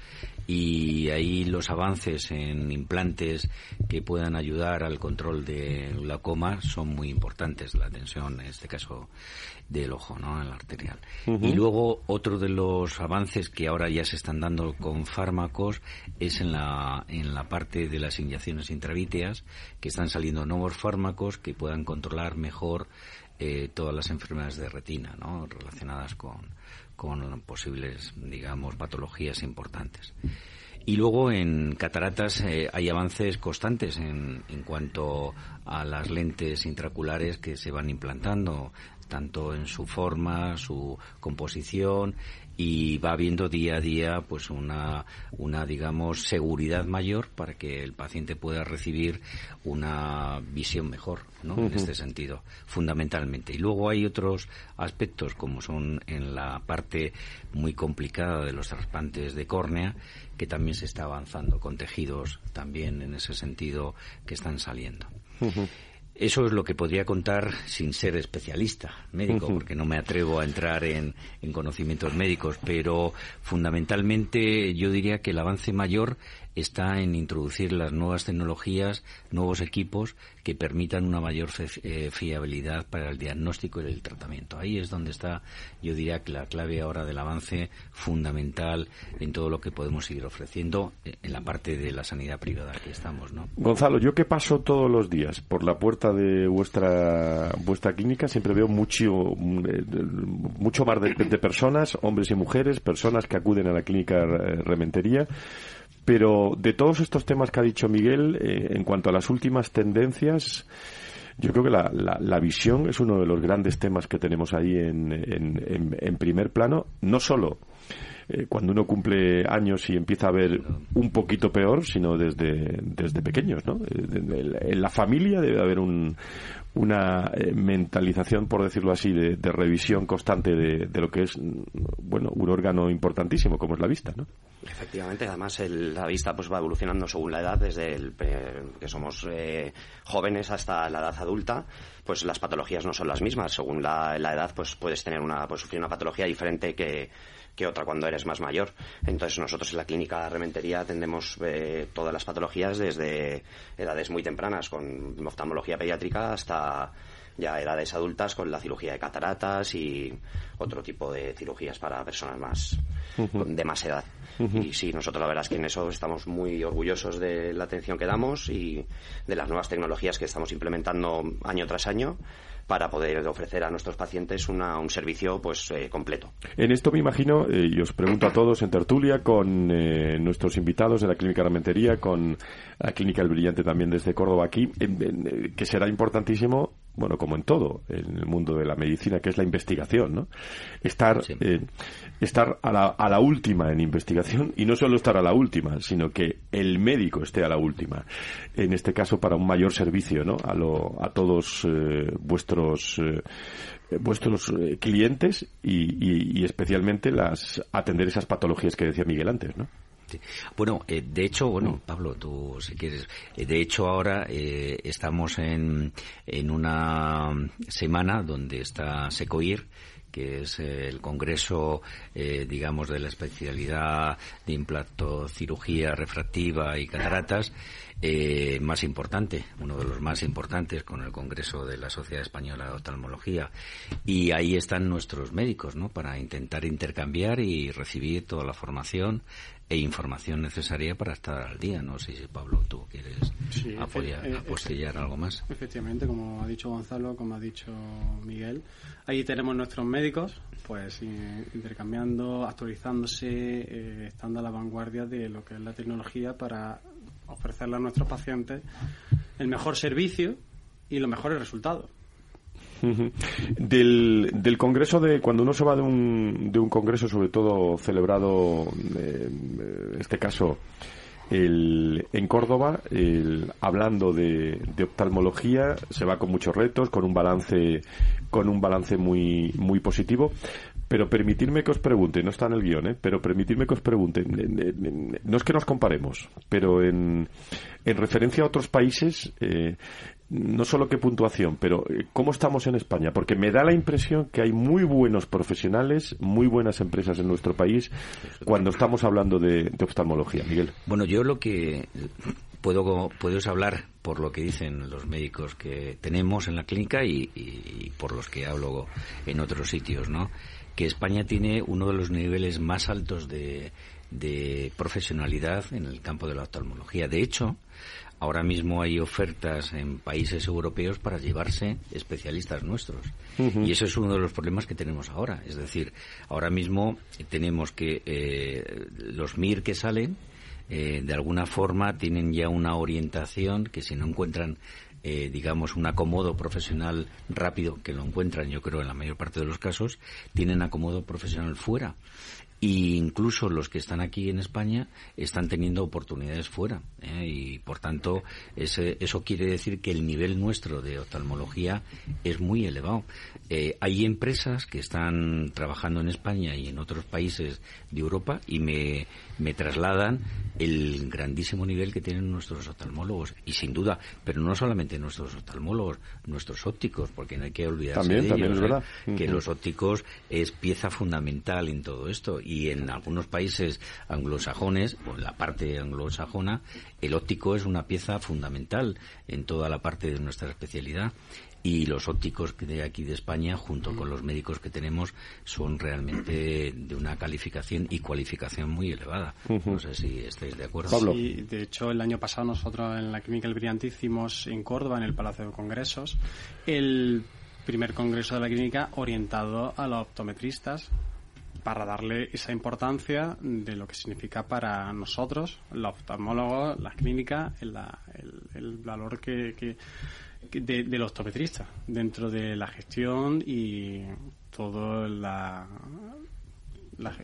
y ahí los avances en implantes que puedan ayudar al control de glaucoma son muy importantes, la tensión, en este caso, del ojo, ¿no? El arterial. Y luego otro de los avances que ahora ya se están dando con fármacos es en la, en la parte de las inyecciones intravítreas, que están saliendo nuevos fármacos que puedan controlar mejor eh, todas las enfermedades de retina, ¿no? Relacionadas con con posibles, digamos, patologías importantes. Y luego en cataratas eh, hay avances constantes en, en cuanto a las lentes intraculares que se van implantando, tanto en su forma, su composición y va habiendo día a día pues una, una digamos seguridad mayor para que el paciente pueda recibir una visión mejor ¿no? en este sentido fundamentalmente. Y luego hay otros aspectos como son en la parte muy complicada de los trasplantes de córnea que también se está avanzando con tejidos también en ese sentido que están saliendo eso es lo que podría contar sin ser especialista médico, porque no me atrevo a entrar en, en, conocimientos médicos, pero fundamentalmente yo diría que el avance mayor está en introducir las nuevas tecnologías, nuevos equipos que permitan una mayor eh, fiabilidad para el diagnóstico y el tratamiento. Ahí es donde está, yo diría que la clave ahora del avance fundamental en todo lo que podemos seguir ofreciendo eh, en la parte de la sanidad privada que estamos, ¿no? Gonzalo, yo que paso todos los días por la puerta de vuestra vuestra clínica siempre veo mucho eh, mucho más de personas, hombres y mujeres, personas que acuden a la clínica Rementería pero de todos estos temas que ha dicho Miguel, eh, en cuanto a las últimas tendencias, yo creo que la, la, visión es uno de los grandes temas que tenemos ahí en, en, primer plano, no solo eh, cuando uno cumple años y empieza a ver un poquito peor, sino desde, desde pequeños, ¿no? Eh, en la familia debe haber un, una mentalización, por decirlo así, de, revisión constante de, de, lo que es bueno, un órgano importantísimo como es la vista, ¿no? Efectivamente, además la vista pues va evolucionando según la edad, desde el, que somos eh, jóvenes hasta la edad adulta, pues las patologías no son las mismas. Según la, edad, pues puedes tener una, pues sufrir una patología diferente que, que otra cuando eres más mayor. Entonces nosotros en la clínica Rementería atendemos eh, todas las patologías desde edades muy tempranas, con oftalmología pediátrica hasta ya edades adultas con la cirugía de cataratas y otro tipo de cirugías para personas más de más edad. Y sí, nosotros la verdad es que en eso estamos muy orgullosos de la atención que damos y de las nuevas tecnologías que estamos implementando año tras año para poder ofrecer a nuestros pacientes un servicio pues eh, completo. En esto me imagino, eh, y os pregunto a todos en tertulia, con eh, nuestros invitados de la Clínica Ramentería, con la Clínica El Brillante también desde Córdoba aquí, que será importantísimo bueno, como en todo en el mundo de la medicina, que es la investigación, ¿no? Estar, estar a la, a la última en investigación y no solo estar a la última, sino que el médico esté a la última. En este caso, para un mayor servicio, ¿no? A, lo, a todos vuestros vuestros eh, vuestros eh, clientes y, especialmente las atender esas patologías que decía Miguel antes, ¿no? Bueno, eh, de hecho, bueno, mm. Pablo, tú si quieres, de hecho ahora estamos en, en una semana donde está Secoir, que es el congreso, digamos, de la especialidad de implantocirugía refractiva y cataratas, eh, más importante, uno de los más importantes con el Congreso de la Sociedad Española de Oftalmología. Y ahí están nuestros médicos, ¿no? Para intentar intercambiar y recibir toda la formación e información necesaria para estar al día. No sé si, Pablo, tú quieres apoyar, eh, apostillar algo más. Efectivamente, como ha dicho Gonzalo, como ha dicho Miguel, ahí tenemos nuestros médicos, pues intercambiando, actualizándose, eh, estando a la vanguardia de lo que es la tecnología para ofrecerle a nuestros pacientes el mejor servicio y los mejores resultados. Del, del congreso de cuando uno se va de un, de un congreso sobre todo celebrado eh, este caso el, en Córdoba el, hablando de, de, oftalmología se va con muchos retos con un balance con un balance muy muy positivo pero permitirme que os pregunte, no está en el guion, ¿eh? pero permitirme que os pregunte, no es que nos comparemos, pero en, en referencia a otros países, eh, no solo qué puntuación, pero eh, cómo estamos en España, porque me da la impresión que hay muy buenos profesionales, muy buenas empresas en nuestro país cuando estamos hablando de, oftalmología. Miguel. Bueno, yo lo que puedo, puedo hablar por lo que dicen los médicos que tenemos en la clínica y, y por los que hablo en otros sitios, ¿no? que España tiene uno de los niveles más altos de, profesionalidad en el campo de la oftalmología. De hecho, ahora mismo hay ofertas en países europeos para llevarse especialistas nuestros. Y eso es uno de los problemas que tenemos ahora. Es decir, ahora mismo tenemos que eh, los MIR que salen, eh, de alguna forma, tienen ya una orientación que si no encuentran eh, digamos, un acomodo profesional rápido, que lo encuentran, yo creo, en la mayor parte de los casos, tienen acomodo profesional fuera. Y incluso los que están aquí en España están teniendo oportunidades fuera. ¿eh? Y por tanto, ese, eso quiere decir que el nivel nuestro de oftalmología es muy elevado. Eh, hay empresas que están trabajando en España y en otros países de Europa y me, me trasladan el grandísimo nivel que tienen nuestros oftalmólogos. Y sin duda, pero no solamente nuestros oftalmólogos, nuestros ópticos, porque no hay que olvidarse de ellos, ¿eh? que los ópticos es pieza fundamental en todo esto y en algunos países anglosajones, o en la parte anglosajona, el óptico es una pieza fundamental en toda la parte de nuestra especialidad y los ópticos de aquí de España, junto con los médicos que tenemos, son realmente de una calificación y cualificación muy elevada. No sé si estáis de acuerdo. Sí, de hecho, el año pasado nosotros en la Clínica El Brillante hicimos en Córdoba, en el Palacio de Congresos, el primer congreso de la clínica orientado a los optometristas para darle esa importancia de lo que significa para nosotros, los oftalmólogos, las clínicas, el, el, valor que, que de, del optometrista dentro de la gestión y todo la,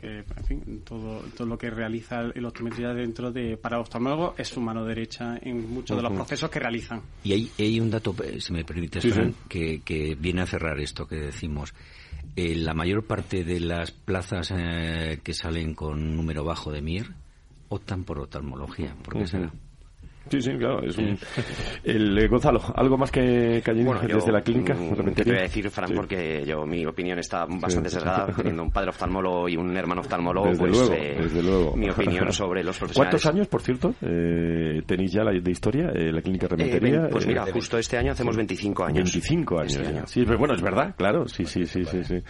eh, todo, todo lo que realiza el optometrista dentro de para el oftalmólogo es su mano derecha en muchos de los procesos que realizan. Y hay, hay un dato, eh, si me permite, que, que viene a cerrar esto que decimos. Eh, la mayor parte de las plazas eh, que salen con número bajo de MIR optan por oftalmología. ¿Por qué será? Sí, sí, claro. Es un... el, eh, Gonzalo, ¿algo más que, que bueno, desde la clínica? Mm, te voy a decir, Fran, porque yo mi opinión está bastante sesgada, teniendo un padre oftalmólogo y un hermano oftalmólogo, desde pues luego, eh, desde luego. mi opinión sobre los profesionales. ¿Cuántos años, por cierto, eh, tenéis ya la, de historia, eh, la clínica Rementería? pues mira, justo este año hacemos 25 años. 25 años. Este año. Sí, pero bueno, es verdad, claro. Sí, sí, sí, sí. sí.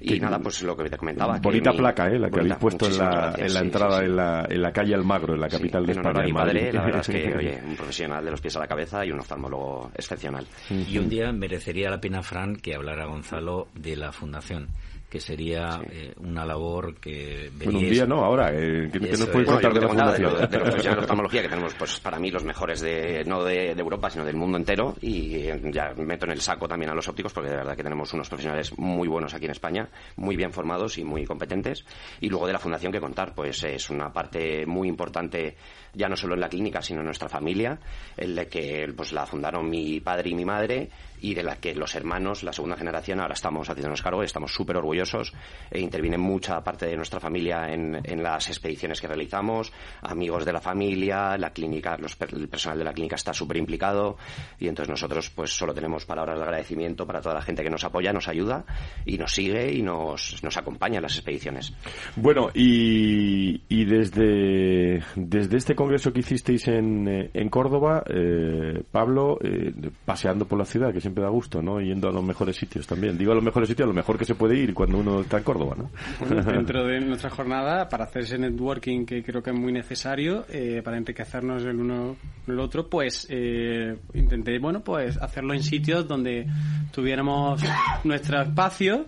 Y Que- nada, pues lo que te comentaba. que Bonita mi- placa, ¿eh? La que bonita, habéis puesto en la, en la sí, entrada sí, sí. En, la, en la calle Almagro, en la capital de en España. mi padre, la verdad es que, oye, un profesional de los pies a la cabeza y un oftalmólogo excepcional. Y un día merecería la pena, Fran, que hablara Gonzalo de la fundación, que sería eh, una labor que Bueno, un veríais- día no, ahora. eh, ¿Qué, nos puedes es. contar de la fundación? te contaba de, de los profesionales de oftalmología que tenemos, pues para mí los mejores de no de, de Europa, sino del mundo entero. Y eh, ya meto en el saco también a los ópticos, porque de verdad que tenemos unos profesionales muy buenos aquí en España, muy bien formados y muy competentes. Y luego de la fundación que contar, pues es una parte muy importante, ya no solo en la clínica, sino en nuestra familia, el de que pues la fundaron mi padre y mi madre y de la que los hermanos, la segunda generación, ahora estamos haciéndonos cargo estamos súper orgullosos. E interviene mucha parte de nuestra familia en, en las expediciones que realizamos, amigos de la familia, la clínica, los el personal de la clínica está súper implicado y entonces nosotros pues solo tenemos palabras de agradecimiento para toda la gente que nos apoya, nos ayuda y nos sigue y nos, nos acompaña en las expediciones. Bueno, y, y desde, desde este congreso que hicisteis en, eh, en Córdoba, eh, Pablo, eh, paseando por la ciudad, que siempre da gusto, ¿no? Yendo a los mejores sitios también. Digo a los mejores sitios, a lo mejor que se puede ir cuando uno está en Córdoba, ¿no? Bueno, dentro de nuestra jornada, para hacer ese networking que creo que es muy necesario, eh, para enriquecernos el uno el otro, pues eh, intenté, bueno, pues hacerlo en sitios donde tuviéramos nuestro espacio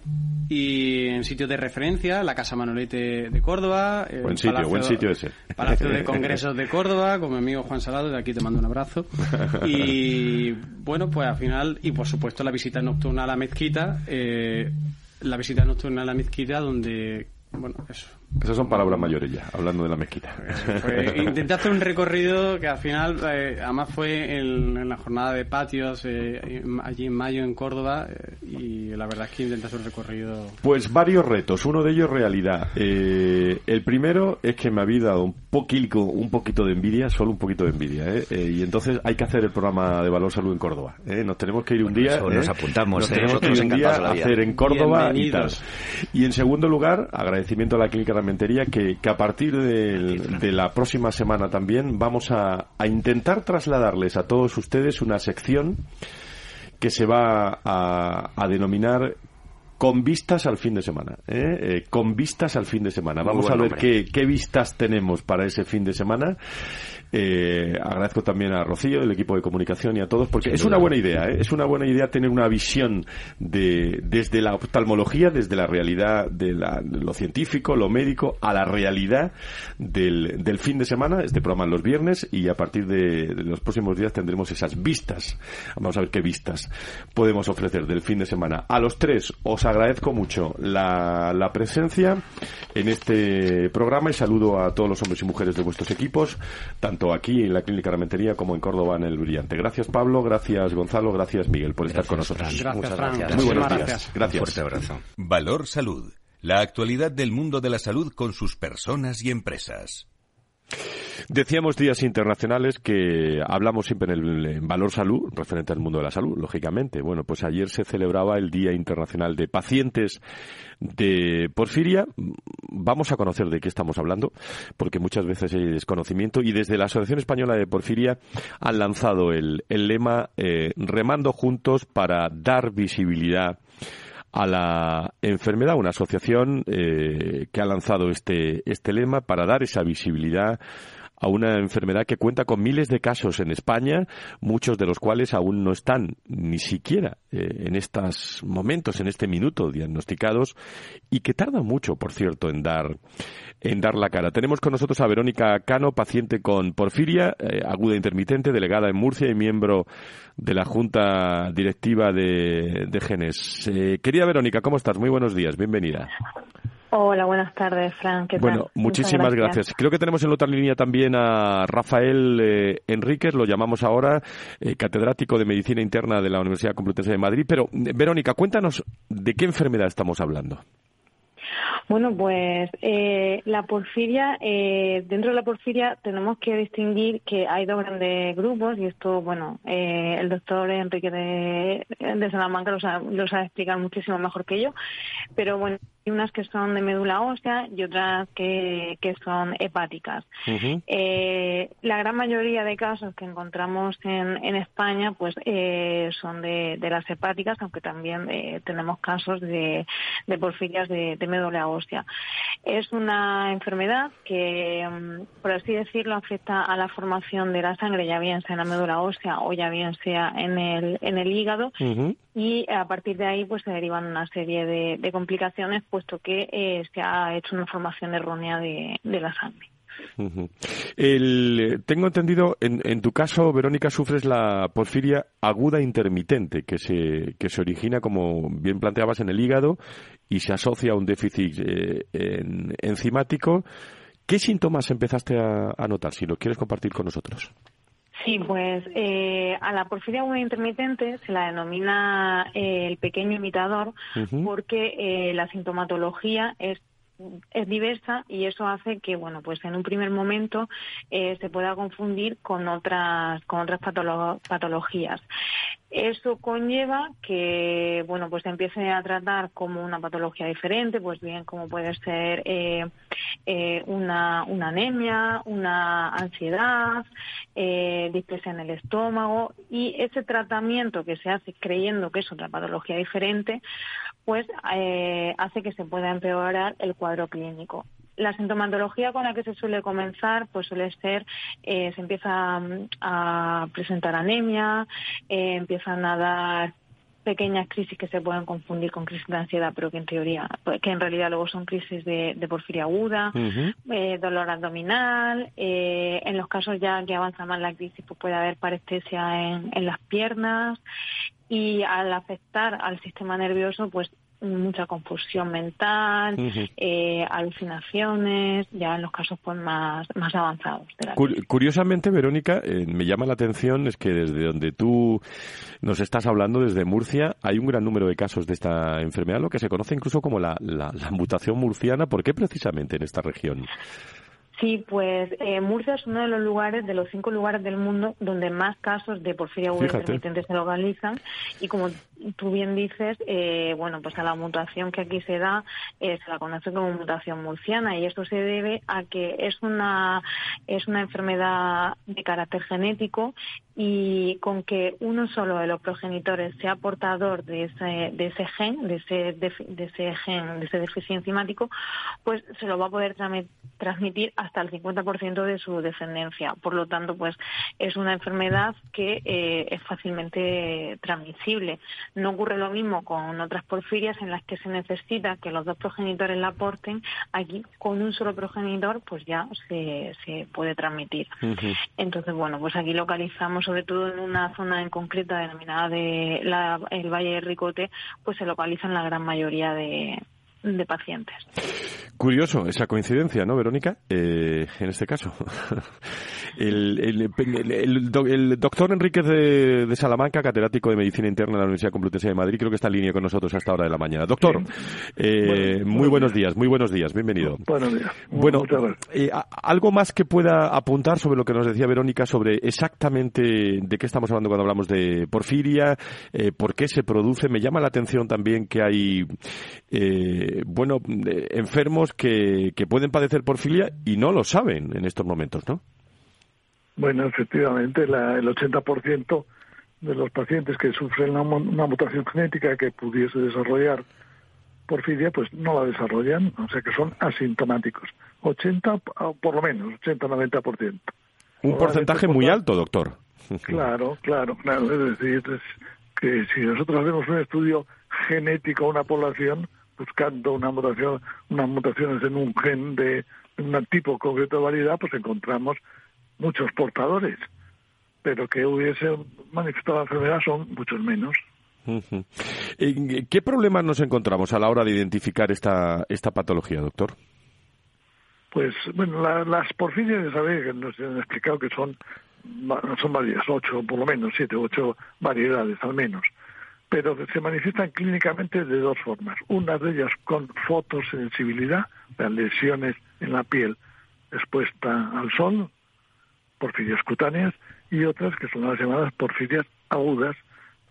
y en sitios de referencia, la Casa Manolete de Córdoba. el Buen sitio, buen sitio ese. Palacio de Congresos de Córdoba, con mi amigo Juan Salado, de aquí te mando un abrazo. Y bueno, pues al final, y por supuesto la visita nocturna a la mezquita, eh, la visita nocturna a la mezquita donde, bueno, eso. Esas son palabras mayores ya, hablando de la mezquita. Fue- intenté hacer un recorrido que al final, eh, además fue en, en la jornada de patios, eh, en- allí en mayo en Córdoba, eh, y la verdad es que intenté hacer un recorrido Pues varios retos, uno de ellos realidad. Eh, el primero es que me había dado un poquito, un poquito de envidia, solo un poquito de envidia, ¿eh? Eh, y entonces hay que hacer el programa de Valor Salud en Córdoba. ¿eh? Nos tenemos que ir un día. eso ¿eh? nos apuntamos, Nos ¿eh? tenemos que ir Nosotros un día encantados de la a hacer en Córdoba y tal. Y en segundo lugar, agradecimiento a la Clínica Ramentería que, que a partir del- de, la próxima semana también vamos a, a intentar trasladarles a todos ustedes una sección que se va a, a denominar con vistas al fin de semana. ¿eh? Eh, con vistas al fin de semana. Vamos a ver qué, qué vistas tenemos para ese fin de semana. Eh, agradezco también a Rocío, el equipo de comunicación y a todos, porque es una buena idea. ¿eh? Es una buena idea tener una visión de, desde la oftalmología, desde la realidad de, la- de lo científico, lo médico, a la realidad del, del fin de semana. Este programa los viernes y a partir de, de los próximos días tendremos esas vistas. Vamos a ver qué vistas podemos ofrecer del fin de semana. A los tres os agradezco mucho la, la presencia en este programa y saludo a todos los hombres y mujeres de vuestros equipos, tanto aquí en la Clínica Ramentería como en Córdoba en el Brillante. Gracias Pablo, gracias Gonzalo, gracias Miguel por estar con nosotros. Gracias, Muchas Fran. gracias. Muy buenos días. gracias. Gracias. Fuerte abrazo. Valor Salud. La actualidad del mundo de la salud con sus personas y empresas. Decíamos días internacionales que hablamos siempre en el Valor Salud, referente al mundo de la salud, lógicamente. Bueno, pues ayer se celebraba el Día Internacional de Pacientes de Porfiria. Vamos a conocer de qué estamos hablando, porque muchas veces hay desconocimiento. Y desde la Asociación Española de Porfiria han lanzado el, el lema eh, Remando Juntos para dar visibilidad a la enfermedad, una asociación eh, que ha lanzado este, este lema para dar esa visibilidad a una enfermedad que cuenta con miles de casos en España, muchos de los cuales aún no están ni siquiera eh, en estos momentos, en este minuto, diagnosticados y que tardan mucho, por cierto, en dar en dar la cara. Tenemos con nosotros a Verónica Cano, paciente con porfiria eh, aguda intermitente, delegada en Murcia y miembro de la Junta Directiva de, de Genes. Eh, querida Verónica, ¿cómo estás? Muy buenos días, bienvenida. Hola, buenas tardes, Fran. ¿Qué bueno, muchísimas gracias. Creo que tenemos en la otra línea también a Rafael eh, Enríquez, lo llamamos ahora eh, catedrático de Medicina Interna de la Universidad Complutense de Madrid. Pero, Verónica, cuéntanos de qué enfermedad estamos hablando. Bueno, pues eh, la porfiria, eh, dentro de la porfiria tenemos que distinguir que hay dos grandes grupos y esto, bueno, eh, el doctor Enrique de, de Salamanca lo sabe, lo sabe explicar muchísimo mejor que yo, pero bueno, unas que son de médula ósea y otras que, que son hepáticas. eh, la gran mayoría de casos que encontramos en, en España pues eh, son de, de, las hepáticas, aunque también eh, tenemos casos de, de porfirias de, de, médula ósea. Es una enfermedad que, mm, por así decirlo, afecta a la formación de la sangre, ya bien sea en la médula ósea o ya bien sea en el, en el hígado. Y a partir de ahí pues se derivan una serie de, de complicaciones pues, puesto que eh, se ha hecho una formación errónea de, la sangre. tengo entendido, en, en, tu caso, Verónica, sufres la porfiria aguda intermitente, que se, que se origina, como bien planteabas, en el hígado y se asocia a un déficit eh, enzimático. ¿Qué síntomas empezaste a, notar, si lo quieres compartir con nosotros? Sí, pues eh, a la porfiria aguda intermitente se la denomina eh, el pequeño imitador porque eh, la sintomatología es es diversa y eso hace que bueno pues en un primer momento eh, se pueda confundir con otras con otras patologías. Eso conlleva que bueno pues se empiece a tratar como una patología diferente pues bien como puede ser eh, eh, una, una anemia una ansiedad eh, en el estómago y ese tratamiento que se hace creyendo que es otra patología diferente pues eh, hace que se pueda empeorar el cuadro clínico. La sintomatología con la que se suele comenzar pues suele ser, eh, se empieza mm, a, presentar anemia, eh, empiezan a dar pequeñas crisis que se pueden confundir con crisis de ansiedad, pero que en teoría, pues, que en realidad luego son crisis de, porfiria aguda, dolor abdominal, en los casos ya que avanza más la crisis, pues puede haber parestesia en, en las piernas y al afectar al sistema nervioso, pues mucha confusión mental, eh, alucinaciones, ya en los casos pues más, más avanzados. curiosamente, Verónica, eh, me llama la atención es que desde donde tú nos estás hablando, desde Murcia, hay un gran número de casos de esta enfermedad, lo que se conoce incluso como la, la, la mutación murciana. ¿Por qué precisamente en esta región? Sí, pues eh, Murcia es uno de los lugares, de los cinco lugares del mundo donde más casos de porfiria aguda intermitente se localizan. Y como tú bien dices, eh, bueno, pues a la mutación que aquí se da eh, se la conoce como mutación murciana. Y esto se debe a que es una es una enfermedad de carácter genético y con que uno solo de los progenitores sea portador de ese, de ese gen, de ese, de, ese gen, de ese déficit enzimático, pues se lo va a poder transmitir hasta el 50% de su descendencia. Por lo tanto, pues es una enfermedad que eh, es fácilmente transmisible. No ocurre lo mismo con otras porfirias en las que se necesita que los dos progenitores la aporten. Aquí, con un solo progenitor, pues ya se, se puede transmitir. Entonces, bueno, pues aquí localizamos sobre todo en una zona en concreta denominada de el Valle de Ricote, pues se localizan la gran mayoría de, de pacientes. Curioso esa coincidencia, ¿no, Verónica? Eh, en este caso. el, el, doctor Enríquez de, Salamanca, catedrático de Medicina Interna de la Universidad Complutense de Madrid, creo que está en línea con nosotros hasta hora de la mañana. Doctor, eh, muy buenos días, muy buenos días, bienvenido. Buenos días. Bueno, eh, algo más que pueda apuntar sobre lo que nos decía Verónica sobre exactamente de qué estamos hablando cuando hablamos de porfiria, por qué se produce. Me llama la atención también que hay eh, bueno, enfermos que, que pueden padecer porfilia y no lo saben en estos momentos, ¿no? Bueno, efectivamente, la, el 80% de los pacientes que sufren una, mutación genética que pudiese desarrollar porfiria, pues no la desarrollan, o sea que son asintomáticos. 80, por lo menos, 80-90%. Un porcentaje muy alto, doctor. Claro, claro, claro. Es decir, que si nosotros hacemos un estudio genético a una población, buscando una mutación, unas mutaciones en un gen de un tipo concreto de variedad, pues encontramos muchos portadores, pero que hubiese manifestado la enfermedad son muchos menos. ¿Qué problemas nos encontramos a la hora de identificar esta, esta patología, doctor? Pues, bueno, las porfirias, ya sabéis que nos han explicado que son, son varias, ocho, por lo menos, siete, ocho variedades al menos. Pero se manifiestan clínicamente de dos formas. Una de ellas con fotosensibilidad, las lesiones en la piel expuesta al sol, porfirias cutáneas, y otras que son las llamadas porfirias agudas,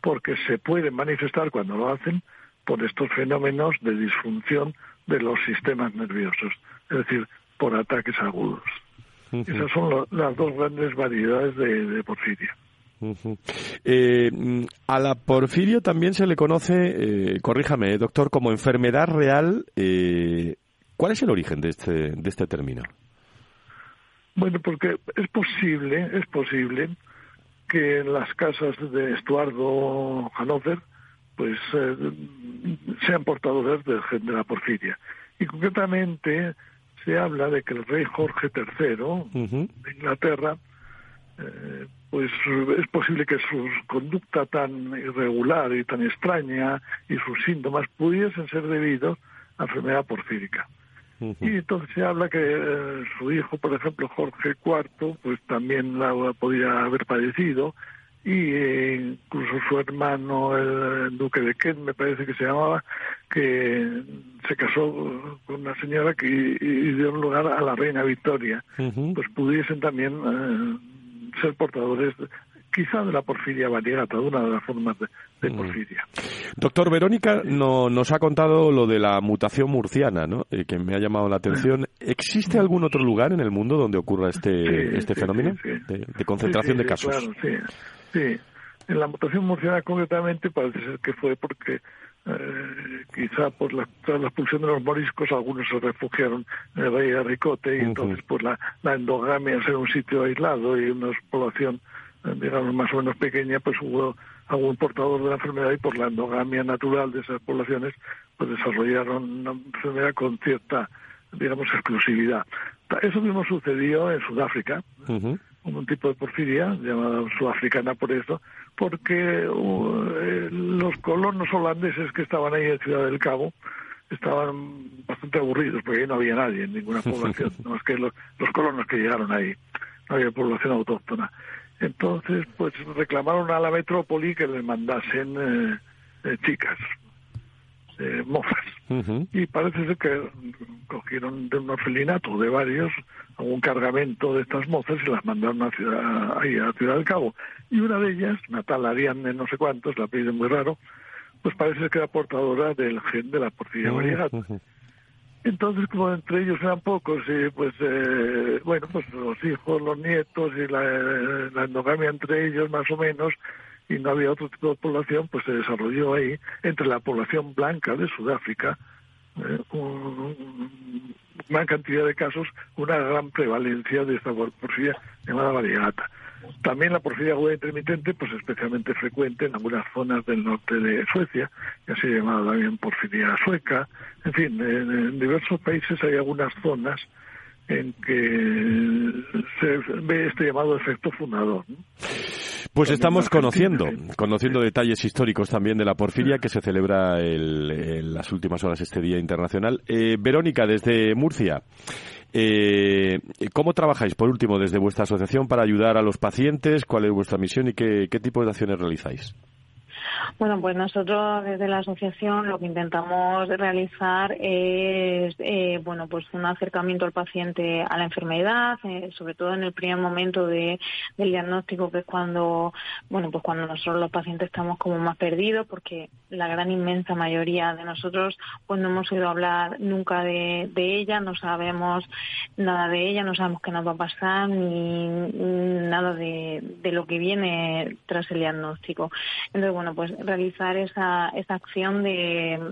porque se pueden manifestar cuando lo hacen por estos fenómenos de disfunción de los sistemas nerviosos, es decir, por ataques agudos. Esas son las dos grandes variedades de, porfiria. Eh, a la porfiria también se le conoce, eh, corríjame, doctor, como enfermedad real. Eh, ¿Cuál es el origen de este, de este término? Bueno, porque es posible, es posible que en las casas de Estuardo Hanover pues eh, sean portadores de la porfiria. Y concretamente se habla de que el rey Jorge III de Inglaterra, eh, pues es posible que su conducta tan irregular y tan extraña y sus síntomas pudiesen ser debidos a enfermedad porfírica. Y entonces se habla que eh, su hijo, por ejemplo, Jorge IV, pues también la podía haber padecido, y eh, incluso su hermano, el duque de Kent, me parece que se llamaba, que se casó con una señora que y, dio lugar a la reina Victoria, pues pudiesen también eh, ser portadores quizá de la porfiria variegata, una de las formas de, mm. porfiria. Doctor, Verónica no, nos ha contado lo de la mutación murciana, ¿no? Eh, que me ha llamado la atención. ¿Existe algún otro lugar en el mundo donde ocurra este, este fenómeno de, concentración de casos? Claro, sí, sí. En la mutación murciana concretamente parece ser que fue porque eh, quizá por la, tras la expulsión de los moriscos algunos se refugiaron en el Valle de Ricote y entonces por la, la endogamia ser un sitio aislado y una población digamos, más o menos pequeña, pues hubo algún portador de la enfermedad y por la endogamia natural de esas poblaciones, pues desarrollaron una enfermedad con cierta, digamos, exclusividad. Eso mismo sucedió en Sudáfrica, un tipo de porfiria, llamada sudafricana por eso, porque uh, eh, los colonos holandeses que estaban ahí en Ciudad del Cabo, estaban bastante aburridos porque ahí no había nadie en ninguna población, no más que los, los colonos que llegaron ahí, no había población autóctona. Entonces, pues reclamaron a la metrópoli que les mandasen eh, eh, chicas, eh, mozas. Y parece ser que cogieron de un orfelinato de varios algún cargamento de estas mozas y las mandaron a ciudad, ahí a Ciudad del Cabo. Y una de ellas, Natal Ariane, no sé cuántos, la pide muy raro, pues parece que era portadora del gen de la porfía variegata. Entonces, como entre ellos eran pocos, y pues, eh, bueno, pues los hijos, los nietos y la, endogamia entre ellos, más o menos, y no había otro tipo de población, pues se desarrolló ahí, entre la población blanca de Sudáfrica, eh, una cantidad de casos, una gran prevalencia de esta porfía llamada variegata. También la porfiria aguda intermitente, pues especialmente frecuente en algunas zonas del norte de Suecia, que así llamada también porfiria sueca. En fin, en, diversos países hay algunas zonas en que se ve este llamado efecto fundador. Pues estamos conociendo, conociendo detalles históricos también de la porfiria que se celebra en las últimas horas este Día Internacional. Eh, Verónica, desde Murcia. Eh, ¿Cómo trabajáis, por último, desde vuestra asociación para ayudar a los pacientes? ¿Cuál es vuestra misión y qué, qué tipo de acciones realizáis? Bueno, pues nosotros desde la asociación lo que intentamos realizar es, eh, bueno, pues un acercamiento al paciente a la enfermedad, eh, sobre todo en el primer momento de, del diagnóstico, que es cuando, bueno, pues cuando nosotros los pacientes estamos como más perdidos, porque la gran inmensa mayoría de nosotros, pues no hemos oído hablar nunca de, ella, no sabemos nada de ella, no sabemos qué nos va a pasar ni nada de, de lo que viene tras el diagnóstico. Entonces, bueno, pues realizar esa, esa acción de,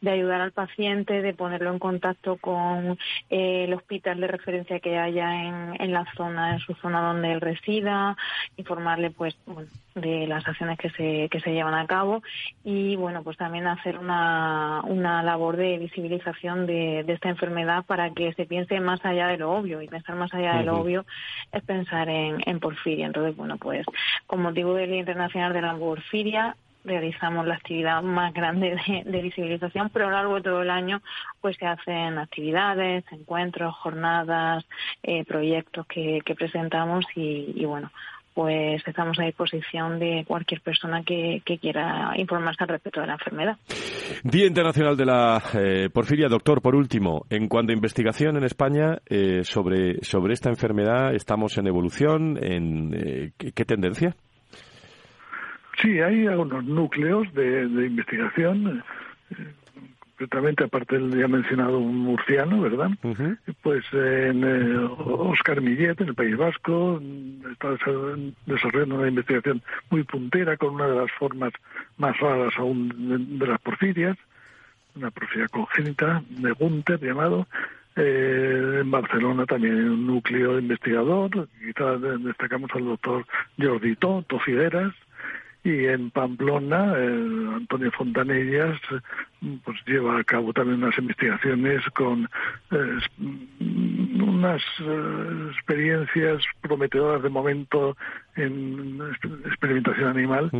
de ayudar al paciente, de ponerlo en contacto con eh, el hospital de referencia que haya en, en, la zona, en su zona donde él resida, informarle pues de las acciones que se, que se llevan a cabo y bueno pues también hacer una, una labor de visibilización de, de esta enfermedad para que se piense más allá de lo obvio y pensar más allá de lo obvio es pensar en, en porfiria. Entonces bueno pues con motivo del Día Internacional de la Porfiria realizamos la actividad más grande de, visibilización, pero a lo largo de todo el año pues se hacen actividades, encuentros, jornadas, eh, proyectos que, presentamos y, bueno, pues estamos a disposición de cualquier persona que, quiera informarse al respecto de la enfermedad. Día Internacional de la eh, Porfiria. Doctor, por último, en cuanto a investigación en España eh, sobre, sobre esta enfermedad, ¿estamos en evolución? ¿En qué tendencia? Sí, hay algunos núcleos de, investigación, eh, concretamente aparte del ya mencionado un murciano, ¿verdad? Pues en eh, Oscar Millet, en el País Vasco, está desarrollando una investigación muy puntera con una de las formas más raras aún de, las porfirias, una porfiria congénita de Gunther llamado. Eh, en Barcelona también hay un núcleo investigador, quizás destacamos al doctor Jordi Toto Figueras, y en Pamplona Antonio Fontanellas pues lleva a cabo también unas investigaciones con eh, unas eh, experiencias prometedoras de momento en experimentación animal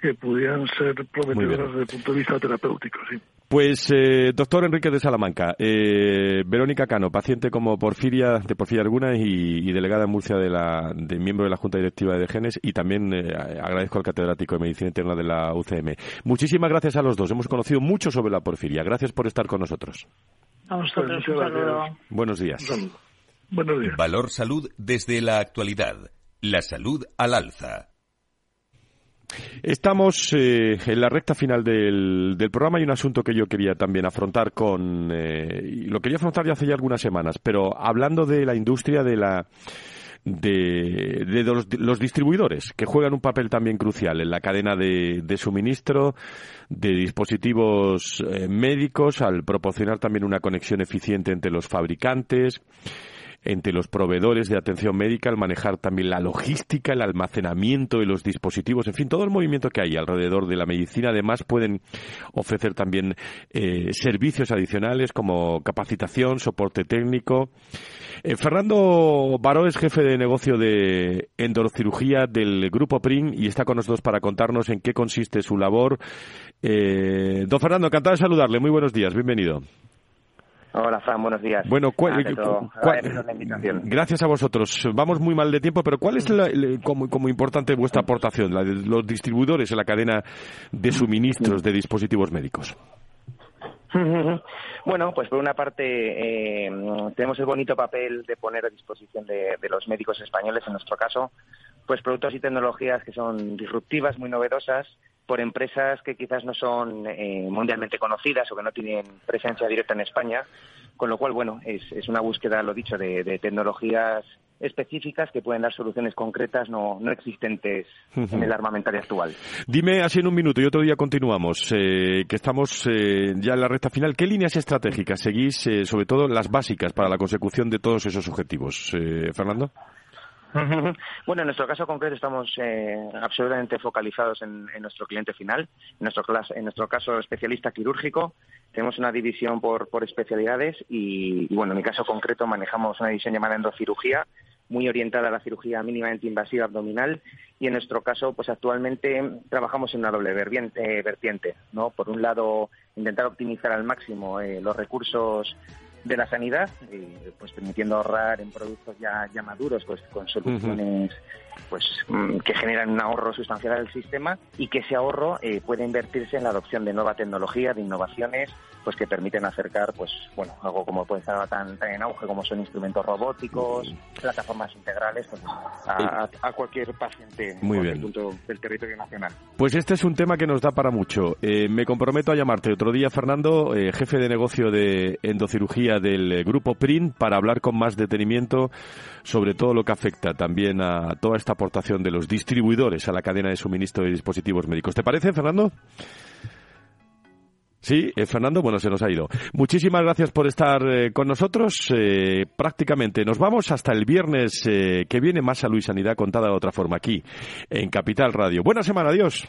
que pudieran ser prometedoras desde el punto de vista terapéutico, sí. Pues, eh, doctor Enrique de Salamanca, eh, Verónica Cano, paciente como porfiria, de porfiria alguna y, delegada en Murcia de, la, de miembro de la Junta Directiva de Genes y también eh, agradezco al catedrático de Medicina Interna de la UCM. Muchísimas gracias a los dos. Hemos conocido mucho sobre la porfiria. Gracias por estar con nosotros. A vosotros, un saludo. Buenos días. Buenos días. Valor Salud desde la actualidad. La salud al alza. Estamos eh, en la recta final del, programa. Y un asunto que yo quería también afrontar con... Eh, lo quería afrontar ya hace ya algunas semanas, pero hablando de la industria de la... De, los, distribuidores, que juegan un papel también crucial en la cadena de, suministro de dispositivos eh, médicos, al proporcionar también una conexión eficiente entre los fabricantes, entre los proveedores de atención médica, al manejar también la logística, el almacenamiento de los dispositivos, en fin, todo el movimiento que hay alrededor de la medicina. Además, pueden ofrecer también eh, servicios adicionales como capacitación, soporte técnico. Eh, Fernando Baró es jefe de negocio de endocirugía del Grupo PRIN y está con nosotros para contarnos en qué consiste su labor. Eh, don Fernando, encantado de saludarle. Muy buenos días, bienvenido. Hola, Fran, buenos días. Bueno, gracias a vosotros. Vamos muy mal de tiempo, pero ¿cuál es como, como, importante vuestra aportación, la de los distribuidores en la cadena de suministros de dispositivos médicos? Bueno, pues por una parte eh, tenemos el bonito papel de poner a disposición de, los médicos españoles, en nuestro caso, pues productos y tecnologías que son disruptivas, muy novedosas, por empresas que quizás no son eh, mundialmente conocidas o que no tienen presencia directa en España, con lo cual, bueno, es, es una búsqueda, lo dicho, de, tecnologías específicas que pueden dar soluciones concretas no, no existentes en el armamentario actual. Dime así en un minuto y otro día continuamos, eh, que estamos eh, ya en la recta final. ¿Qué líneas estratégicas seguís, sobre todo las básicas para la consecución de todos esos objetivos? Fernando. Bueno, en nuestro caso concreto estamos eh, absolutamente focalizados en, nuestro cliente final, en nuestro, en nuestro caso especialista quirúrgico. Tenemos una división por, por especialidades y, bueno, en mi caso concreto manejamos una división llamada endocirugía, muy orientada a la cirugía mínimamente invasiva abdominal y en nuestro caso, pues actualmente trabajamos en una doble vertiente, ¿no? Por un lado, intentar optimizar al máximo eh, los recursos de la sanidad, eh, pues permitiendo ahorrar en productos ya, ya maduros, pues con soluciones pues mm, que generan un ahorro sustancial al sistema y que ese ahorro eh, puede invertirse en la adopción de nueva tecnología, de innovaciones, pues que permiten acercar, pues bueno, algo como puede estar tan, en auge como son instrumentos robóticos, plataformas integrales, pues, a, cualquier paciente Muy bien. punto del territorio nacional. Pues este es un tema que nos da para mucho. Eh, me comprometo a llamarte otro día, Fernando, eh, jefe de negocio de endocirugía del grupo PRIN, para hablar con más detenimiento sobre todo lo que afecta también a toda esta aportación de los distribuidores a la cadena de suministro de dispositivos médicos. ¿Te parece, Fernando? Sí, eh, Fernando, bueno, se nos ha ido. Muchísimas gracias por estar eh, con nosotros. Eh, prácticamente nos vamos hasta el viernes que viene más salud y sanidad contada de otra forma aquí en Capital Radio. Buena semana, adiós.